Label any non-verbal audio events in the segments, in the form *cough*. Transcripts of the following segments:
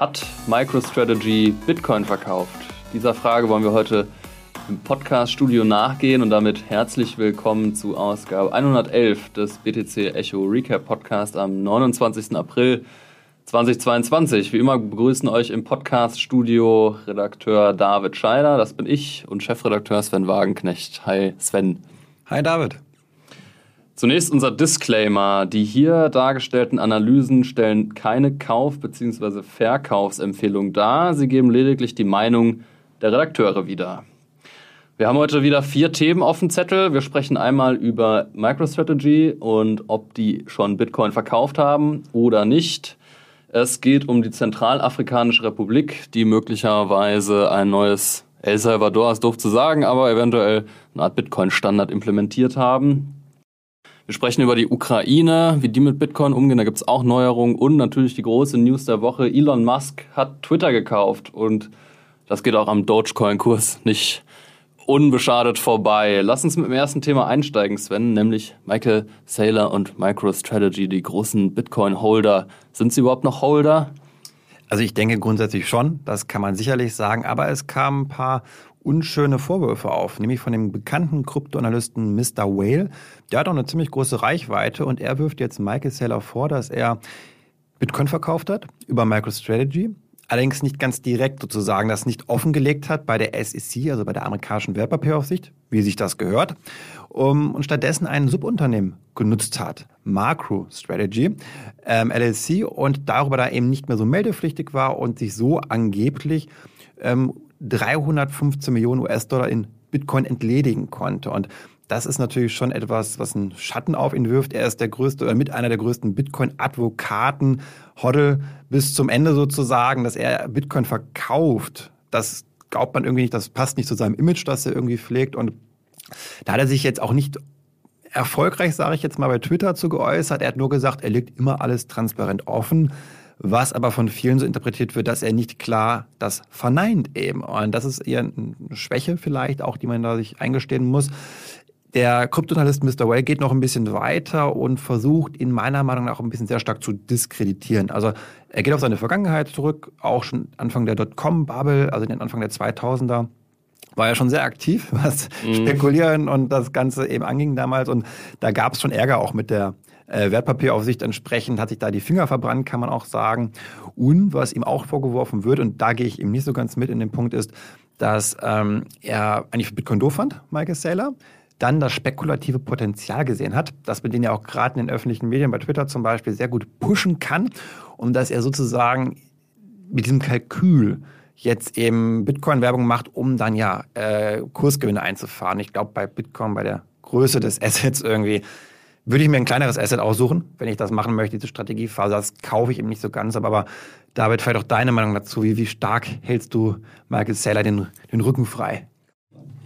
Hat MicroStrategy Bitcoin verkauft? Dieser Frage wollen wir heute im Podcast-Studio nachgehen und damit herzlich willkommen zu Ausgabe 111 des BTC Echo Recap Podcast am 29. April 2022. Wie immer begrüßen euch im Podcast-Studio Redakteur David Scheider, das bin ich, und Chefredakteur Sven Wagenknecht. Hi Sven. Hi David. Zunächst unser Disclaimer. Die hier dargestellten Analysen stellen keine Kauf- bzw. Verkaufsempfehlung dar. Sie geben lediglich die Meinung der Redakteure wieder. Wir haben heute wieder vier Themen auf dem Zettel. Wir sprechen einmal über MicroStrategy und ob die schon Bitcoin verkauft haben oder nicht. Es geht um die Zentralafrikanische Republik, die möglicherweise ein neues El Salvador, ist doof zu sagen, aber eventuell eine Art Bitcoin-Standard implementiert haben. Wir sprechen über die Ukraine, wie die mit Bitcoin umgehen. Da gibt es auch Neuerungen und natürlich die große News der Woche. Elon Musk hat Twitter gekauft und das geht auch am Dogecoin-Kurs nicht unbeschadet vorbei. Lass uns mit dem ersten Thema einsteigen, Sven, nämlich Michael Saylor und MicroStrategy, die großen Bitcoin-Holder. Sind sie überhaupt noch Holder? Also ich denke grundsätzlich schon, das kann man sicherlich sagen, aber es kamen ein paar unschöne Vorwürfe auf, nämlich von dem bekannten Kryptoanalysten Mr. Whale. Der hat auch eine ziemlich große Reichweite und er wirft jetzt Michael Saylor vor, dass er Bitcoin verkauft hat über MicroStrategy, allerdings nicht ganz direkt sozusagen das nicht offengelegt hat bei der SEC, also bei der amerikanischen Wertpapieraufsicht, wie sich das gehört, um, und stattdessen ein Subunternehmen genutzt hat, MacroStrategy ähm, LLC, und darüber da eben nicht mehr so meldepflichtig war und sich so angeblich ähm, 315 Millionen US-Dollar in Bitcoin entledigen konnte. Und das ist natürlich schon etwas, was einen Schatten auf ihn wirft. Er ist der größte oder mit einer der größten Bitcoin-Advokaten, Hoddle bis zum Ende sozusagen, dass er Bitcoin verkauft. Das glaubt man irgendwie nicht, das passt nicht zu seinem Image, das er irgendwie pflegt. Und da hat er sich jetzt auch nicht erfolgreich, sage ich jetzt mal, bei Twitter zu geäußert. Er hat nur gesagt, er legt immer alles transparent offen was aber von vielen so interpretiert wird, dass er nicht klar das verneint eben. Und das ist eher eine Schwäche vielleicht auch, die man da sich eingestehen muss. Der Kryptoanalyst Mr. Well geht noch ein bisschen weiter und versucht, ihn meiner Meinung nach ein bisschen sehr stark zu diskreditieren. Also er geht auf seine Vergangenheit zurück, auch schon Anfang der Dotcom-Bubble, also den Anfang der 2000er war ja schon sehr aktiv, *laughs* was mhm. Spekulieren und das Ganze eben anging damals. Und da gab es schon Ärger auch mit der äh, Wertpapieraufsicht entsprechend hat sich da die Finger verbrannt, kann man auch sagen. Und was ihm auch vorgeworfen wird, und da gehe ich ihm nicht so ganz mit in den Punkt, ist, dass ähm, er eigentlich Bitcoin doof fand, Michael Saylor, dann das spekulative Potenzial gesehen hat, dass man den ja auch gerade in den öffentlichen Medien, bei Twitter zum Beispiel, sehr gut pushen kann und dass er sozusagen mit diesem Kalkül jetzt eben Bitcoin-Werbung macht, um dann ja äh, Kursgewinne einzufahren. Ich glaube, bei Bitcoin, bei der Größe des Assets irgendwie würde ich mir ein kleineres Asset aussuchen, wenn ich das machen möchte, diese Strategiephase. Das kaufe ich eben nicht so ganz. Aber David, vielleicht auch deine Meinung dazu. Wie, wie stark hältst du Michael Saylor den, den Rücken frei?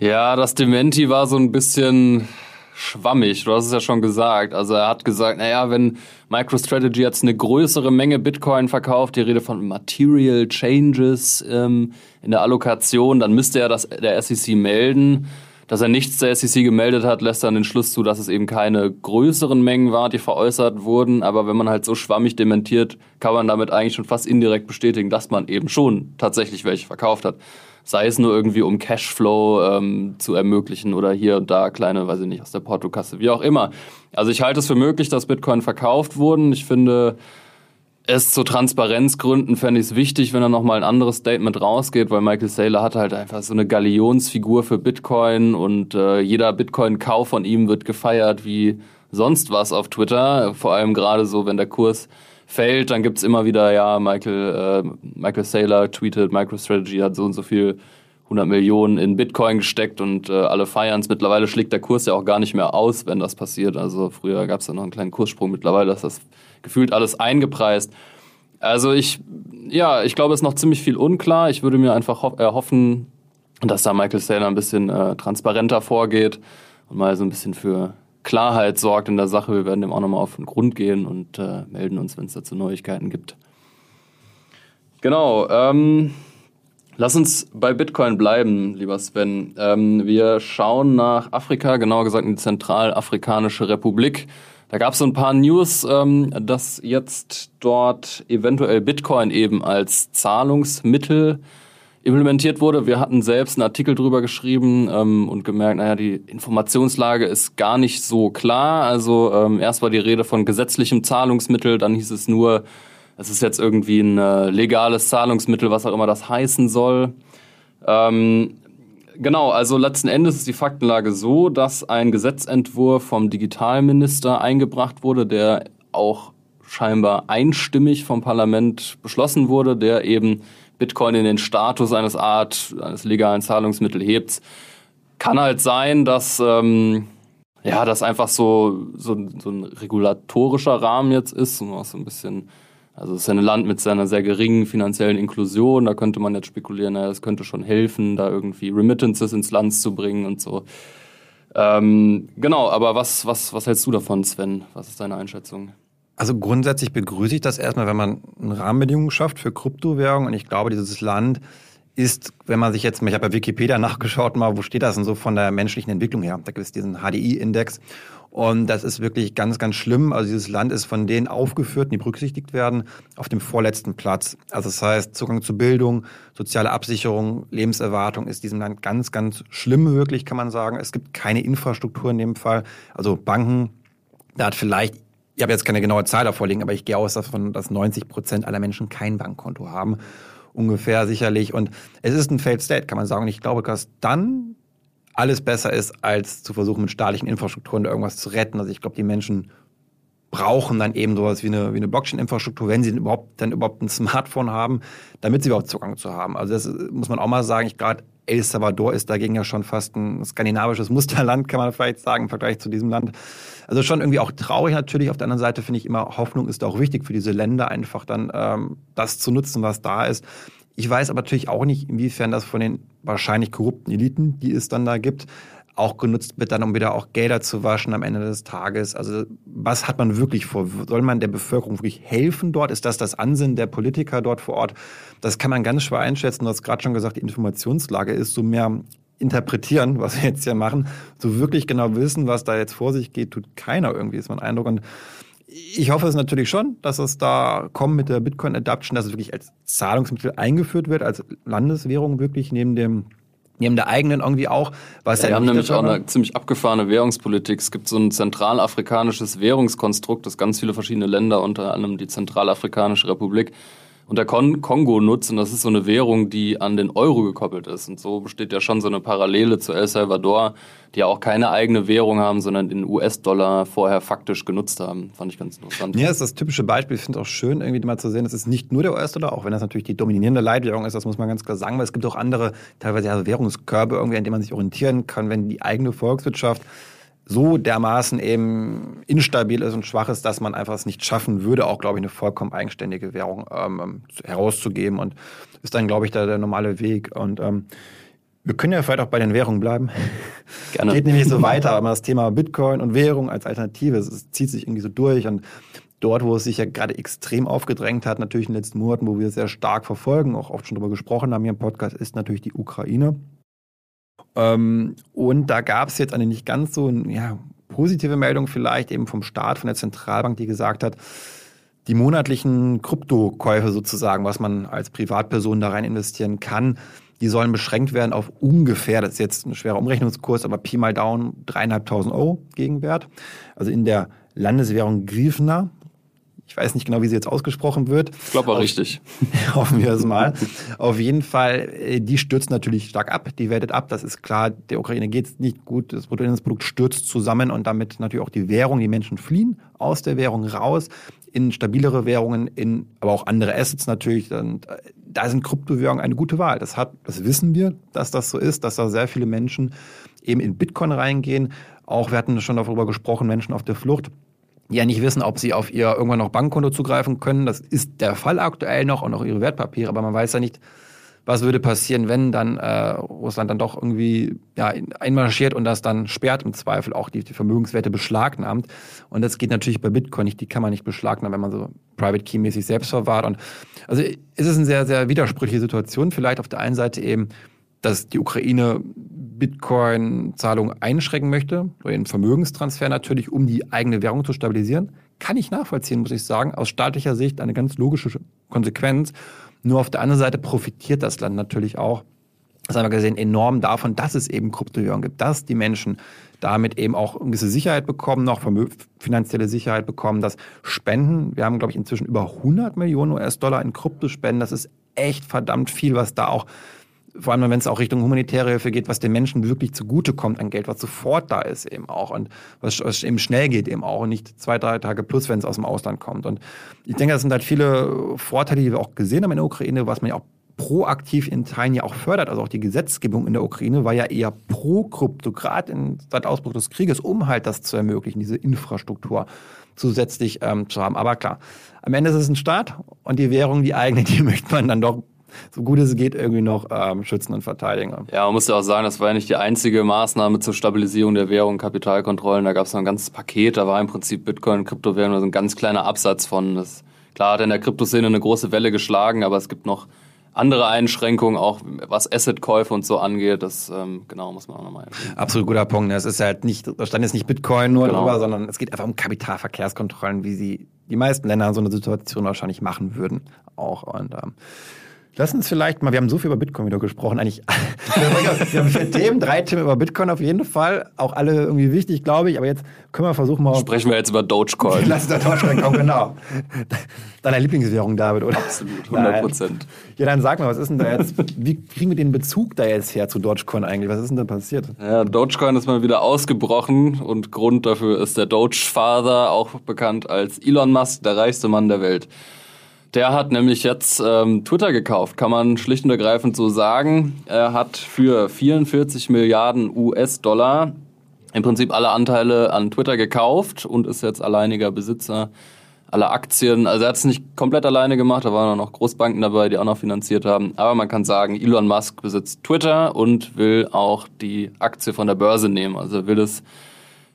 Ja, das Dementi war so ein bisschen schwammig. Du hast es ja schon gesagt. Also er hat gesagt, naja, wenn MicroStrategy jetzt eine größere Menge Bitcoin verkauft, die Rede von Material Changes ähm, in der Allokation, dann müsste er das der SEC melden. Dass er nichts der SEC gemeldet hat, lässt dann den Schluss zu, dass es eben keine größeren Mengen waren, die veräußert wurden. Aber wenn man halt so schwammig dementiert, kann man damit eigentlich schon fast indirekt bestätigen, dass man eben schon tatsächlich welche verkauft hat. Sei es nur irgendwie, um Cashflow ähm, zu ermöglichen oder hier und da kleine, weiß ich nicht, aus der Portokasse, wie auch immer. Also ich halte es für möglich, dass Bitcoin verkauft wurden. Ich finde, es zu Transparenzgründen fände ich es wichtig, wenn er nochmal ein anderes Statement rausgeht, weil Michael Saylor hat halt einfach so eine Galionsfigur für Bitcoin und äh, jeder Bitcoin-Kauf von ihm wird gefeiert wie sonst was auf Twitter. Vor allem gerade so, wenn der Kurs fällt, dann gibt's immer wieder, ja, Michael, äh, Michael Saylor tweetet, MicroStrategy hat so und so viel 100 Millionen in Bitcoin gesteckt und äh, alle feiern es. Mittlerweile schlägt der Kurs ja auch gar nicht mehr aus, wenn das passiert. Also früher gab es ja noch einen kleinen Kurssprung, mittlerweile ist das gefühlt alles eingepreist. Also ich, ja, ich glaube, es ist noch ziemlich viel unklar. Ich würde mir einfach erhoffen, dass da Michael Saylor ein bisschen äh, transparenter vorgeht und mal so ein bisschen für Klarheit sorgt in der Sache. Wir werden dem auch nochmal auf den Grund gehen und äh, melden uns, wenn es dazu Neuigkeiten gibt. Genau. Ähm, lass uns bei Bitcoin bleiben, lieber Sven. Ähm, wir schauen nach Afrika, genauer gesagt in die Zentralafrikanische Republik. Da gab es so ein paar News, ähm, dass jetzt dort eventuell Bitcoin eben als Zahlungsmittel implementiert wurde. Wir hatten selbst einen Artikel drüber geschrieben ähm, und gemerkt, naja, die Informationslage ist gar nicht so klar. Also ähm, erst war die Rede von gesetzlichem Zahlungsmittel, dann hieß es nur, es ist jetzt irgendwie ein äh, legales Zahlungsmittel, was auch immer das heißen soll. Ähm, Genau, also letzten Endes ist die Faktenlage so, dass ein Gesetzentwurf vom Digitalminister eingebracht wurde, der auch scheinbar einstimmig vom Parlament beschlossen wurde, der eben Bitcoin in den Status eines Art, eines legalen Zahlungsmittel hebt. Kann halt sein, dass ähm, ja, das einfach so, so, so ein regulatorischer Rahmen jetzt ist, so ein bisschen also es ist ein Land mit seiner sehr geringen finanziellen Inklusion. Da könnte man jetzt spekulieren, es könnte schon helfen, da irgendwie Remittances ins Land zu bringen und so. Ähm, genau, aber was, was, was hältst du davon, Sven? Was ist deine Einschätzung? Also grundsätzlich begrüße ich das erstmal, wenn man Rahmenbedingungen schafft für Kryptowährungen. Und ich glaube, dieses Land ist, wenn man sich jetzt, ich habe bei Wikipedia *laughs* nachgeschaut mal, wo steht das denn so von der menschlichen Entwicklung her? Da gibt es diesen HDI-Index. Und das ist wirklich ganz, ganz schlimm. Also dieses Land ist von denen aufgeführt, die berücksichtigt werden, auf dem vorletzten Platz. Also das heißt, Zugang zu Bildung, soziale Absicherung, Lebenserwartung ist diesem Land ganz, ganz schlimm wirklich, kann man sagen. Es gibt keine Infrastruktur in dem Fall. Also Banken, da hat vielleicht, ich habe jetzt keine genaue Zahl davor liegen, aber ich gehe aus davon, dass 90 Prozent aller Menschen kein Bankkonto haben. Ungefähr sicherlich. Und es ist ein Failed State, kann man sagen. Und ich glaube, dass dann alles besser ist, als zu versuchen, mit staatlichen Infrastrukturen da irgendwas zu retten. Also ich glaube, die Menschen brauchen dann eben sowas wie eine, wie eine Blockchain-Infrastruktur, wenn sie überhaupt, dann überhaupt ein Smartphone haben, damit sie überhaupt Zugang zu haben. Also das muss man auch mal sagen. Ich gerade El Salvador ist dagegen ja schon fast ein skandinavisches *laughs* Musterland, kann man vielleicht sagen, im Vergleich zu diesem Land. Also schon irgendwie auch traurig natürlich. Auf der anderen Seite finde ich immer, Hoffnung ist auch wichtig für diese Länder, einfach dann ähm, das zu nutzen, was da ist. Ich weiß aber natürlich auch nicht, inwiefern das von den wahrscheinlich korrupten Eliten, die es dann da gibt, auch genutzt wird, dann um wieder auch Gelder zu waschen am Ende des Tages. Also was hat man wirklich vor? Soll man der Bevölkerung wirklich helfen dort? Ist das das Ansinnen der Politiker dort vor Ort? Das kann man ganz schwer einschätzen. Du hast gerade schon gesagt, die Informationslage ist so mehr interpretieren, was wir jetzt hier machen. So wirklich genau wissen, was da jetzt vor sich geht, tut keiner irgendwie, ist mein Eindruck. Und ich hoffe es natürlich schon, dass es da kommt mit der Bitcoin Adoption, dass es wirklich als Zahlungsmittel eingeführt wird, als Landeswährung wirklich neben dem neben der eigenen irgendwie auch. Was ja, wir haben nämlich auch eine ziemlich abgefahrene Währungspolitik. Es gibt so ein zentralafrikanisches Währungskonstrukt, das ganz viele verschiedene Länder, unter anderem die Zentralafrikanische Republik, und der Kon Kongo nutzen. Das ist so eine Währung, die an den Euro gekoppelt ist. Und so besteht ja schon so eine Parallele zu El Salvador, die ja auch keine eigene Währung haben, sondern den US-Dollar vorher faktisch genutzt haben. Fand ich ganz interessant. Ja, das ist das typische Beispiel. Ich finde es auch schön, irgendwie mal zu sehen, es ist nicht nur der US-Dollar, auch wenn das natürlich die dominierende Leitwährung ist, das muss man ganz klar sagen, weil es gibt auch andere, teilweise ja Währungskörbe irgendwie, an denen man sich orientieren kann, wenn die eigene Volkswirtschaft so dermaßen eben instabil ist und schwach ist, dass man einfach es nicht schaffen würde, auch, glaube ich, eine vollkommen eigenständige Währung ähm, herauszugeben. Und ist dann, glaube ich, da der normale Weg. Und ähm, wir können ja vielleicht auch bei den Währungen bleiben. *laughs* Gerne. Geht nämlich so *laughs* weiter, aber das Thema Bitcoin und Währung als Alternative, es zieht sich irgendwie so durch. Und dort, wo es sich ja gerade extrem aufgedrängt hat, natürlich in den letzten Monaten, wo wir es sehr stark verfolgen, auch oft schon darüber gesprochen haben hier im Podcast, ist natürlich die Ukraine. Ähm, und da gab es jetzt eine nicht ganz so ja, positive Meldung vielleicht eben vom Staat, von der Zentralbank, die gesagt hat, die monatlichen Kryptokäufe sozusagen, was man als Privatperson da rein investieren kann, die sollen beschränkt werden auf ungefähr, das ist jetzt ein schwerer Umrechnungskurs, aber Pi mal Down, dreieinhalbtausend Euro Gegenwert. Also in der Landeswährung Grifna, ich weiß nicht genau, wie sie jetzt ausgesprochen wird. Ich glaube auch richtig. *laughs* Hoffen wir es mal. Auf jeden Fall, äh, die stürzt natürlich stark ab. Die wertet ab. Das ist klar. Der Ukraine geht es nicht gut. Das Bruttoinlandsprodukt stürzt zusammen und damit natürlich auch die Währung. Die Menschen fliehen aus der Währung raus in stabilere Währungen, in aber auch andere Assets natürlich. Und äh, da sind Kryptowährungen eine gute Wahl. Das hat, das wissen wir, dass das so ist, dass da sehr viele Menschen eben in Bitcoin reingehen. Auch wir hatten schon darüber gesprochen, Menschen auf der Flucht ja nicht wissen, ob sie auf ihr irgendwann noch Bankkonto zugreifen können. Das ist der Fall aktuell noch und auch ihre Wertpapiere, aber man weiß ja nicht, was würde passieren, wenn dann äh, Russland dann doch irgendwie ja, einmarschiert und das dann sperrt im Zweifel auch die, die Vermögenswerte beschlagnahmt. Und das geht natürlich bei Bitcoin nicht, die kann man nicht beschlagnahmen, wenn man so Private Key mäßig selbst verwahrt. Und also es ist eine sehr, sehr widersprüchliche Situation. Vielleicht auf der einen Seite eben, dass die Ukraine Bitcoin-Zahlungen einschränken möchte, einen Vermögenstransfer natürlich, um die eigene Währung zu stabilisieren. Kann ich nachvollziehen, muss ich sagen. Aus staatlicher Sicht eine ganz logische Konsequenz. Nur auf der anderen Seite profitiert das Land natürlich auch, das haben wir gesehen, enorm davon, dass es eben Kryptowährungen gibt, dass die Menschen damit eben auch eine gewisse Sicherheit bekommen, noch finanzielle Sicherheit bekommen, dass Spenden, wir haben, glaube ich, inzwischen über 100 Millionen US-Dollar in Kryptospenden, das ist echt verdammt viel, was da auch vor allem wenn es auch Richtung humanitäre Hilfe geht, was den Menschen wirklich zugutekommt an Geld, was sofort da ist eben auch und was, was eben schnell geht eben auch und nicht zwei, drei Tage plus, wenn es aus dem Ausland kommt. Und ich denke, das sind halt viele Vorteile, die wir auch gesehen haben in der Ukraine, was man ja auch proaktiv in Teilen ja auch fördert. Also auch die Gesetzgebung in der Ukraine war ja eher pro Krypto, gerade seit Ausbruch des Krieges, um halt das zu ermöglichen, diese Infrastruktur zusätzlich ähm, zu haben. Aber klar, am Ende ist es ein Staat und die Währung, die eigene, *laughs* die möchte man dann doch so gut es geht irgendwie noch ähm, schützen und verteidigen. Ja, man muss ja auch sagen, das war ja nicht die einzige Maßnahme zur Stabilisierung der Währung, Kapitalkontrollen. Da gab es noch ein ganzes Paket, da war im Prinzip Bitcoin, Kryptowährung, also ein ganz kleiner Absatz von. Das, klar hat in der Kryptoszene eine große Welle geschlagen, aber es gibt noch andere Einschränkungen, auch was Assetkäufe und so angeht. Das ähm, genau muss man auch nochmal. Absolut guter Punkt. Es ist halt nicht, da stand jetzt nicht Bitcoin nur genau. drüber, sondern es geht einfach um Kapitalverkehrskontrollen, wie sie die meisten Länder in so einer Situation wahrscheinlich machen würden. Auch und ähm, Lass uns vielleicht mal, wir haben so viel über Bitcoin wieder gesprochen, eigentlich. *laughs* wir haben vier Themen, drei Themen über Bitcoin auf jeden Fall. Auch alle irgendwie wichtig, glaube ich. Aber jetzt können wir versuchen mal. Sprechen wir jetzt über Dogecoin. Lass uns über Dogecoin kommen, genau. Deine Lieblingswährung, David, oder? Absolut, 100 Prozent. Ja, dann sag mal, was ist denn da jetzt, wie kriegen wir den Bezug da jetzt her zu Dogecoin eigentlich? Was ist denn da passiert? Ja, Dogecoin ist mal wieder ausgebrochen und Grund dafür ist der Doge-Father, auch bekannt als Elon Musk, der reichste Mann der Welt. Der hat nämlich jetzt ähm, Twitter gekauft, kann man schlicht und ergreifend so sagen. Er hat für 44 Milliarden US-Dollar im Prinzip alle Anteile an Twitter gekauft und ist jetzt alleiniger Besitzer aller Aktien. Also er hat es nicht komplett alleine gemacht, da waren auch noch Großbanken dabei, die auch noch finanziert haben. Aber man kann sagen, Elon Musk besitzt Twitter und will auch die Aktie von der Börse nehmen. Also er will es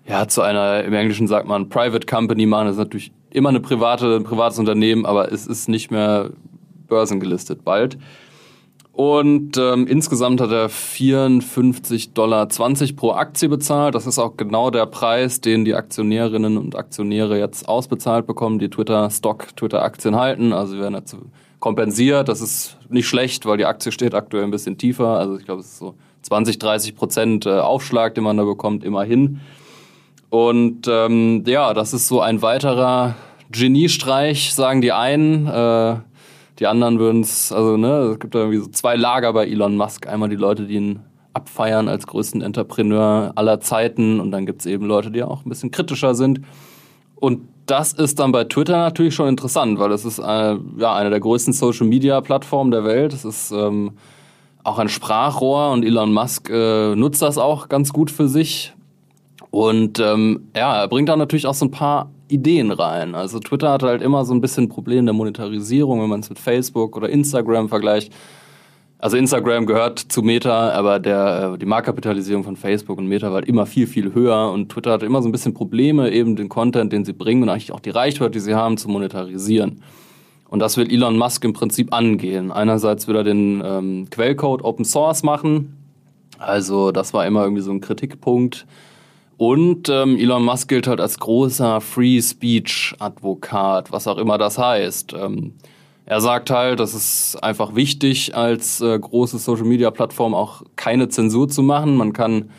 ja zu einer, im Englischen sagt man, Private Company machen. Das ist natürlich immer eine private, ein privates Unternehmen, aber es ist nicht mehr börsengelistet bald. Und ähm, insgesamt hat er 54,20 Dollar pro Aktie bezahlt. Das ist auch genau der Preis, den die Aktionärinnen und Aktionäre jetzt ausbezahlt bekommen, die Twitter-Stock, Twitter-Aktien halten. Also sie werden dazu kompensiert. Das ist nicht schlecht, weil die Aktie steht aktuell ein bisschen tiefer. Also ich glaube, es ist so 20, 30 Prozent äh, Aufschlag, den man da bekommt, immerhin. Und ähm, ja, das ist so ein weiterer Geniestreich, sagen die einen. Äh, die anderen würden es, also ne, es gibt da irgendwie so zwei Lager bei Elon Musk. Einmal die Leute, die ihn abfeiern als größten Entrepreneur aller Zeiten und dann gibt's eben Leute, die auch ein bisschen kritischer sind. Und das ist dann bei Twitter natürlich schon interessant, weil es ist eine, äh, ja, eine der größten Social-Media-Plattformen der Welt. Es ist ähm, auch ein Sprachrohr und Elon Musk äh, nutzt das auch ganz gut für sich. Und ähm, ja, er bringt da natürlich auch so ein paar Ideen rein. Also Twitter hat halt immer so ein bisschen ein Problem der Monetarisierung, wenn man es mit Facebook oder Instagram vergleicht. Also Instagram gehört zu Meta, aber der, äh, die Marktkapitalisierung von Facebook und Meta war halt immer viel, viel höher und Twitter hat immer so ein bisschen Probleme, eben den Content, den sie bringen und eigentlich auch die Reichweite, die sie haben, zu monetarisieren. Und das will Elon Musk im Prinzip angehen. Einerseits will er den ähm, Quellcode Open Source machen. Also das war immer irgendwie so ein Kritikpunkt und ähm, Elon Musk gilt halt als großer Free Speech Advokat, was auch immer das heißt. Ähm, er sagt halt, das ist einfach wichtig, als äh, große Social Media Plattform auch keine Zensur zu machen. Man kann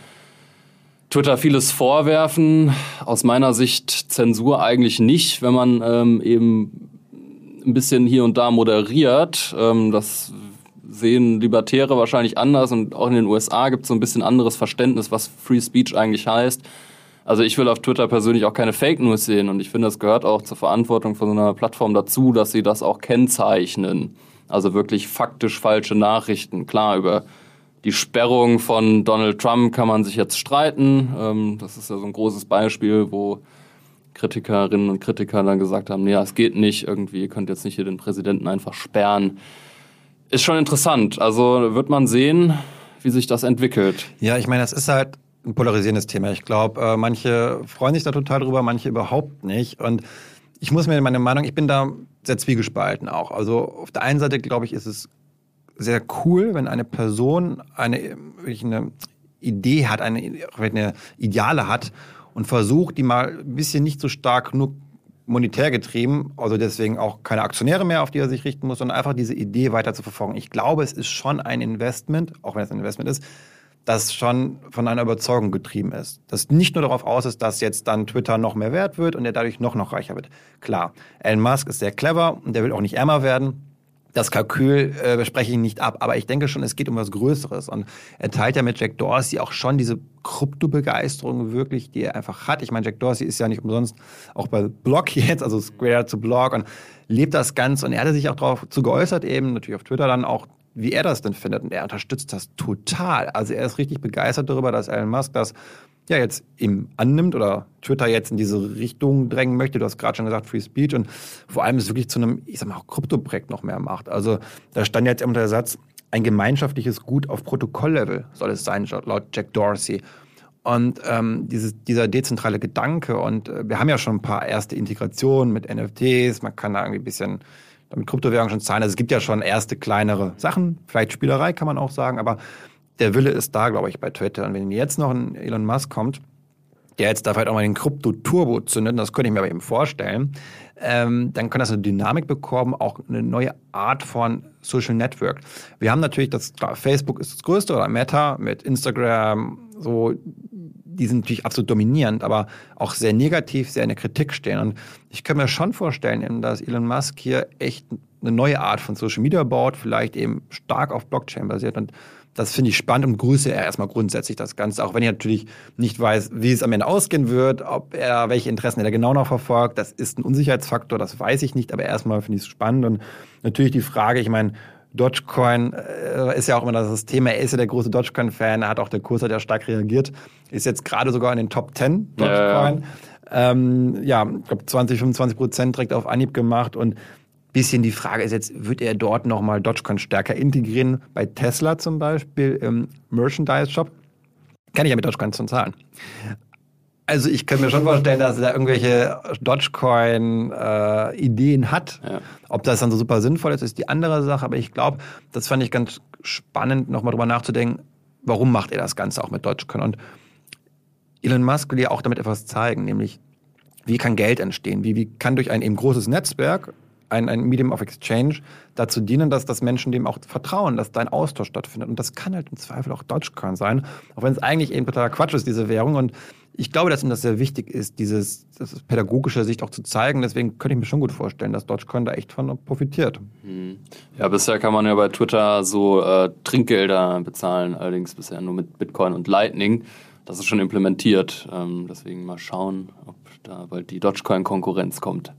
Twitter vieles vorwerfen. Aus meiner Sicht Zensur eigentlich nicht, wenn man ähm, eben ein bisschen hier und da moderiert. Ähm, das sehen Libertäre wahrscheinlich anders und auch in den USA gibt es so ein bisschen anderes Verständnis, was Free Speech eigentlich heißt. Also ich will auf Twitter persönlich auch keine Fake News sehen und ich finde, es gehört auch zur Verantwortung von so einer Plattform dazu, dass sie das auch kennzeichnen. Also wirklich faktisch falsche Nachrichten. Klar, über die Sperrung von Donald Trump kann man sich jetzt streiten. Ähm, das ist ja so ein großes Beispiel, wo Kritikerinnen und Kritiker dann gesagt haben, nee, es geht nicht irgendwie, ihr könnt jetzt nicht hier den Präsidenten einfach sperren ist schon interessant. Also wird man sehen, wie sich das entwickelt. Ja, ich meine, das ist halt ein polarisierendes Thema. Ich glaube, äh, manche freuen sich da total drüber, manche überhaupt nicht. Und ich muss mir meine Meinung, ich bin da sehr zwiegespalten auch. Also auf der einen Seite, glaube ich, ist es sehr cool, wenn eine Person eine, eine Idee hat, eine, eine Ideale hat und versucht, die mal ein bisschen nicht so stark nur monetär getrieben, also deswegen auch keine Aktionäre mehr, auf die er sich richten muss, sondern einfach diese Idee weiter zu verfolgen. Ich glaube, es ist schon ein Investment, auch wenn es ein Investment ist, das schon von einer Überzeugung getrieben ist. Das nicht nur darauf aus ist, dass jetzt dann Twitter noch mehr wert wird und er dadurch noch, noch reicher wird. Klar, Elon Musk ist sehr clever und der will auch nicht ärmer werden das Kalkül äh, spreche ich nicht ab, aber ich denke schon, es geht um was Größeres. Und er teilt ja mit Jack Dorsey auch schon diese Krypto-Begeisterung wirklich, die er einfach hat. Ich meine, Jack Dorsey ist ja nicht umsonst auch bei Block *laughs* jetzt, also Square zu Block und lebt das Ganze. Und er hatte sich auch darauf zu geäußert, eben natürlich auf Twitter dann auch, wie er das denn findet. Und er unterstützt das total. Also er ist richtig begeistert darüber, dass Elon Musk das ja jetzt ihm annimmt oder Twitter jetzt in diese Richtung drängen möchte. Du hast gerade schon gesagt, Free Speech und vor allem es wirklich zu einem, ich sag mal, Krypto-Projekt noch mehr macht. Also da stand jetzt immer der Satz, ein gemeinschaftliches Gut auf Protokolllevel soll es sein, laut Jack Dorsey. Und ähm, dieses, dieser dezentrale Gedanke, und äh, wir haben ja schon ein paar erste Integrationen mit NFTs, man kann da irgendwie ein bisschen mit Kryptowährungen schon zahlen. Also es gibt ja schon erste kleinere Sachen, vielleicht Spielerei kann man auch sagen, aber der Wille ist da, glaube ich, bei Twitter. Und wenn jetzt noch ein Elon Musk kommt, der jetzt da vielleicht auch mal den Krypto-Turbo zündet, das könnte ich mir aber eben vorstellen, ähm, dann kann das eine Dynamik bekommen, auch eine neue Art von Social Network. Wir haben natürlich das, klar, Facebook ist das größte oder Meta mit Instagram, so, die sind natürlich absolut dominierend, aber auch sehr negativ, sehr in der Kritik stehen. Und ich kann mir schon vorstellen, dass Elon Musk hier echt eine neue Art von Social Media baut, vielleicht eben stark auf Blockchain basiert und das finde ich spannend und grüße er erstmal grundsätzlich das Ganze, auch wenn ich natürlich nicht weiß, wie es am Ende ausgehen wird, ob er, welche Interessen er da genau noch verfolgt. Das ist ein Unsicherheitsfaktor, das weiß ich nicht, aber erstmal finde ich es spannend und natürlich die Frage, ich meine, Dogecoin äh, ist ja auch immer das Thema. Er ist ja der große Dogecoin-Fan. Er hat auch der Kurs hat ja stark reagiert. Ist jetzt gerade sogar in den Top 10 Dogecoin. Ja, ja. Ähm, ja ich glaube 20, 25 Prozent direkt auf Anhieb gemacht und bisschen die Frage ist jetzt, wird er dort nochmal Dogecoin stärker integrieren? Bei Tesla zum Beispiel im Merchandise-Shop kann ich ja mit Dogecoin schon zahlen. Also ich kann mir schon vorstellen, dass er da irgendwelche Dogecoin-Ideen äh, hat. Ja. Ob das dann so super sinnvoll ist, ist die andere Sache. Aber ich glaube, das fand ich ganz spannend, nochmal drüber nachzudenken, warum macht er das Ganze auch mit Dogecoin? Und Elon Musk will ja auch damit etwas zeigen, nämlich wie kann Geld entstehen? Wie, wie kann durch ein eben großes Netzwerk ein, ein Medium of Exchange dazu dienen, dass das Menschen dem auch vertrauen, dass da ein Austausch stattfindet. Und das kann halt im Zweifel auch Dogecoin sein, auch wenn es eigentlich eben totaler Quatsch ist, diese Währung. Und ich glaube, dass ihm das sehr wichtig ist, dieses das pädagogische Sicht auch zu zeigen. Deswegen könnte ich mir schon gut vorstellen, dass Dogecoin da echt von profitiert. Hm. Ja, bisher kann man ja bei Twitter so äh, Trinkgelder bezahlen, allerdings bisher nur mit Bitcoin und Lightning. Das ist schon implementiert. Ähm, deswegen mal schauen, ob da bald die Dogecoin-Konkurrenz kommt.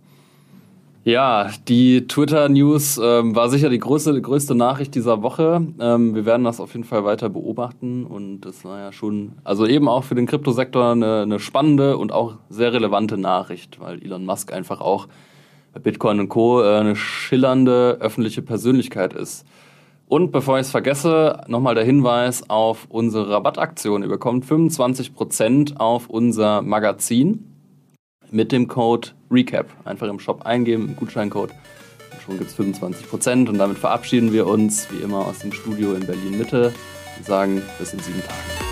Ja, die Twitter-News ähm, war sicher die größte, größte Nachricht dieser Woche. Ähm, wir werden das auf jeden Fall weiter beobachten und es war ja schon, also eben auch für den Kryptosektor eine, eine spannende und auch sehr relevante Nachricht, weil Elon Musk einfach auch bei Bitcoin und Co. Äh, eine schillernde öffentliche Persönlichkeit ist. Und bevor ich es vergesse, nochmal der Hinweis auf unsere Rabattaktion. Ihr bekommt 25% auf unser Magazin mit dem Code RECAP. Einfach im Shop eingeben, Gutscheincode. Und schon gibt es 25%. Und damit verabschieden wir uns wie immer aus dem Studio in Berlin Mitte und sagen bis in sieben Tagen.